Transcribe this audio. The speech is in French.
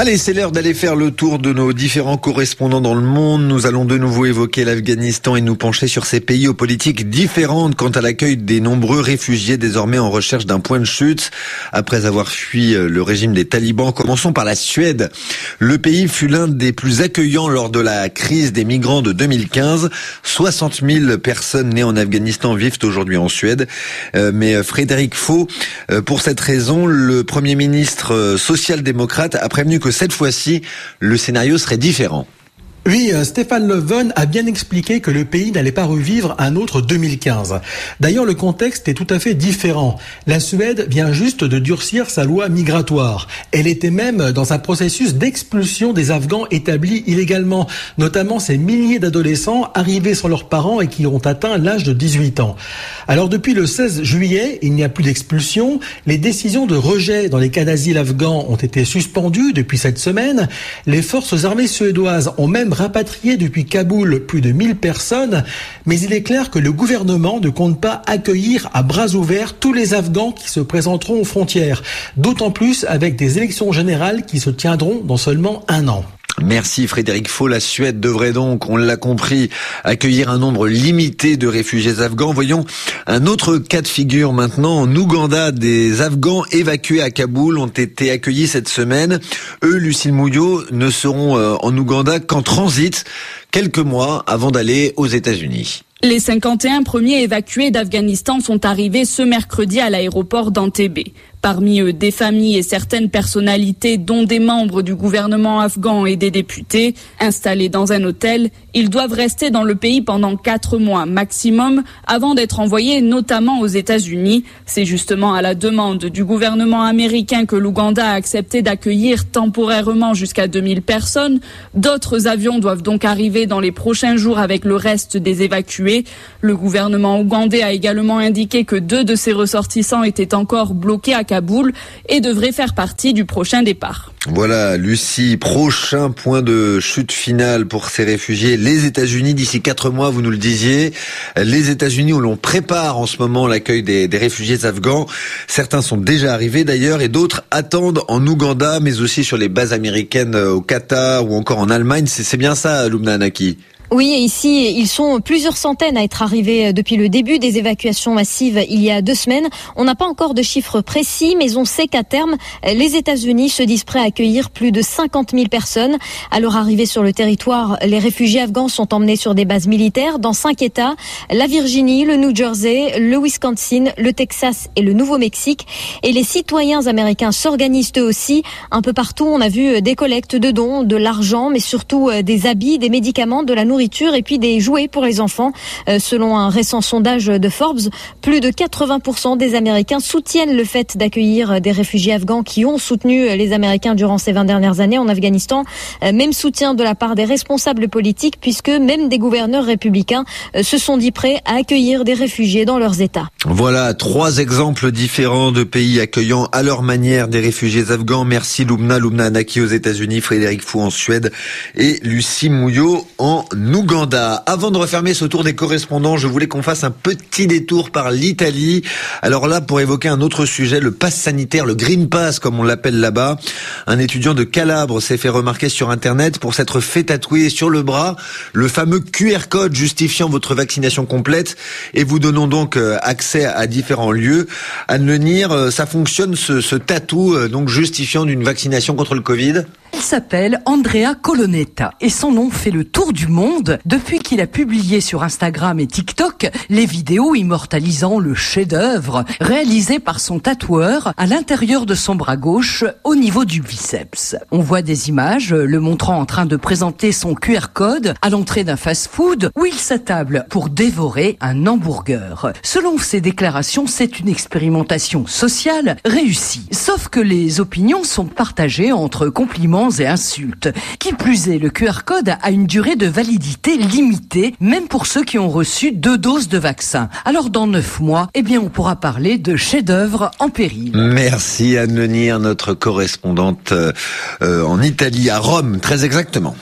Allez, c'est l'heure d'aller faire le tour de nos différents correspondants dans le monde. Nous allons de nouveau évoquer l'Afghanistan et nous pencher sur ces pays aux politiques différentes quant à l'accueil des nombreux réfugiés désormais en recherche d'un point de chute. Après avoir fui euh, le régime des talibans, commençons par la Suède. Le pays fut l'un des plus accueillants lors de la crise des migrants de 2015. 60 000 personnes nées en Afghanistan vivent aujourd'hui en Suède. Euh, mais euh, Frédéric Faux, pour cette raison, le Premier ministre social-démocrate a prévenu que cette fois-ci, le scénario serait différent. Oui, euh, Stéphane Leven a bien expliqué que le pays n'allait pas revivre un autre 2015. D'ailleurs, le contexte est tout à fait différent. La Suède vient juste de durcir sa loi migratoire. Elle était même dans un processus d'expulsion des Afghans établis illégalement, notamment ces milliers d'adolescents arrivés sans leurs parents et qui ont atteint l'âge de 18 ans. Alors depuis le 16 juillet, il n'y a plus d'expulsion. Les décisions de rejet dans les cas d'asile afghans ont été suspendues depuis cette semaine. Les forces armées suédoises ont même rapatrié depuis Kaboul plus de 1000 personnes, mais il est clair que le gouvernement ne compte pas accueillir à bras ouverts tous les Afghans qui se présenteront aux frontières, d'autant plus avec des élections générales qui se tiendront dans seulement un an. Merci Frédéric Faux. La Suède devrait donc, on l'a compris, accueillir un nombre limité de réfugiés afghans. Voyons un autre cas de figure maintenant. En Ouganda, des Afghans évacués à Kaboul ont été accueillis cette semaine. Eux, Lucille Mouillot, ne seront euh, en Ouganda qu'en transit quelques mois avant d'aller aux États-Unis. Les 51 premiers évacués d'Afghanistan sont arrivés ce mercredi à l'aéroport d'Antébé. Parmi eux, des familles et certaines personnalités, dont des membres du gouvernement afghan et des députés, installés dans un hôtel, ils doivent rester dans le pays pendant quatre mois maximum avant d'être envoyés notamment aux États-Unis. C'est justement à la demande du gouvernement américain que l'Ouganda a accepté d'accueillir temporairement jusqu'à 2000 personnes. D'autres avions doivent donc arriver dans les prochains jours avec le reste des évacués. Le gouvernement ougandais a également indiqué que deux de ses ressortissants étaient encore bloqués à Kaboul et devrait faire partie du prochain départ. Voilà, Lucie, prochain point de chute finale pour ces réfugiés. Les États-Unis, d'ici quatre mois, vous nous le disiez. Les États-Unis où l'on prépare en ce moment l'accueil des, réfugiés afghans. Certains sont déjà arrivés d'ailleurs et d'autres attendent en Ouganda, mais aussi sur les bases américaines au Qatar ou encore en Allemagne. C'est bien ça, Lumna Anaki? Oui, ici, ils sont plusieurs centaines à être arrivés euh, depuis le début des évacuations massives il y a deux semaines. On n'a pas encore de chiffres précis, mais on sait qu'à terme, les États-Unis se disent prêts à accueillir plus de 50 000 personnes. À leur arrivée sur le territoire, les réfugiés afghans sont emmenés sur des bases militaires dans cinq États la Virginie, le New Jersey, le Wisconsin, le Texas et le Nouveau-Mexique. Et les citoyens américains s'organisent eux aussi. Un peu partout, on a vu des collectes de dons, de l'argent, mais surtout euh, des habits, des médicaments, de la nourriture et puis des jouets pour les enfants. Euh, selon un récent sondage de Forbes, plus de 80% des Américains soutiennent le fait d'accueillir des réfugiés afghans qui ont soutenu les Américains durant ces 20 dernières années en Afghanistan. Euh, même soutien de la part des responsables politiques puisque même des gouverneurs républicains euh, se sont dit prêts à accueillir des réfugiés dans leurs États. Voilà trois exemples différents de pays accueillant à leur manière des réfugiés afghans. Merci Lumna, Lumna Anaki aux États-Unis, Frédéric Fou en Suède et Lucie Mouillot en Ouganda. Avant de refermer ce tour des correspondants, je voulais qu'on fasse un petit détour par l'Italie. Alors là, pour évoquer un autre sujet, le pass sanitaire, le Green Pass, comme on l'appelle là-bas. Un étudiant de Calabre s'est fait remarquer sur Internet pour s'être fait tatouer sur le bras le fameux QR code justifiant votre vaccination complète et vous donnant donc euh, accès à différents lieux. Anne Lenir, euh, ça fonctionne ce, ce tatou euh, donc justifiant d'une vaccination contre le Covid il s'appelle Andrea Colonetta et son nom fait le tour du monde depuis qu'il a publié sur Instagram et TikTok les vidéos immortalisant le chef-d'œuvre réalisé par son tatoueur à l'intérieur de son bras gauche au niveau du biceps. On voit des images le montrant en train de présenter son QR code à l'entrée d'un fast-food où il s'attable pour dévorer un hamburger. Selon ses déclarations, c'est une expérimentation sociale réussie. Sauf que les opinions sont partagées entre compliments et insultes. Qui plus est, le QR code a une durée de validité limitée, même pour ceux qui ont reçu deux doses de vaccin. Alors dans neuf mois, eh bien, on pourra parler de chef-d'œuvre en péril. Merci Anne Lenir, notre correspondante euh, en Italie, à Rome, très exactement.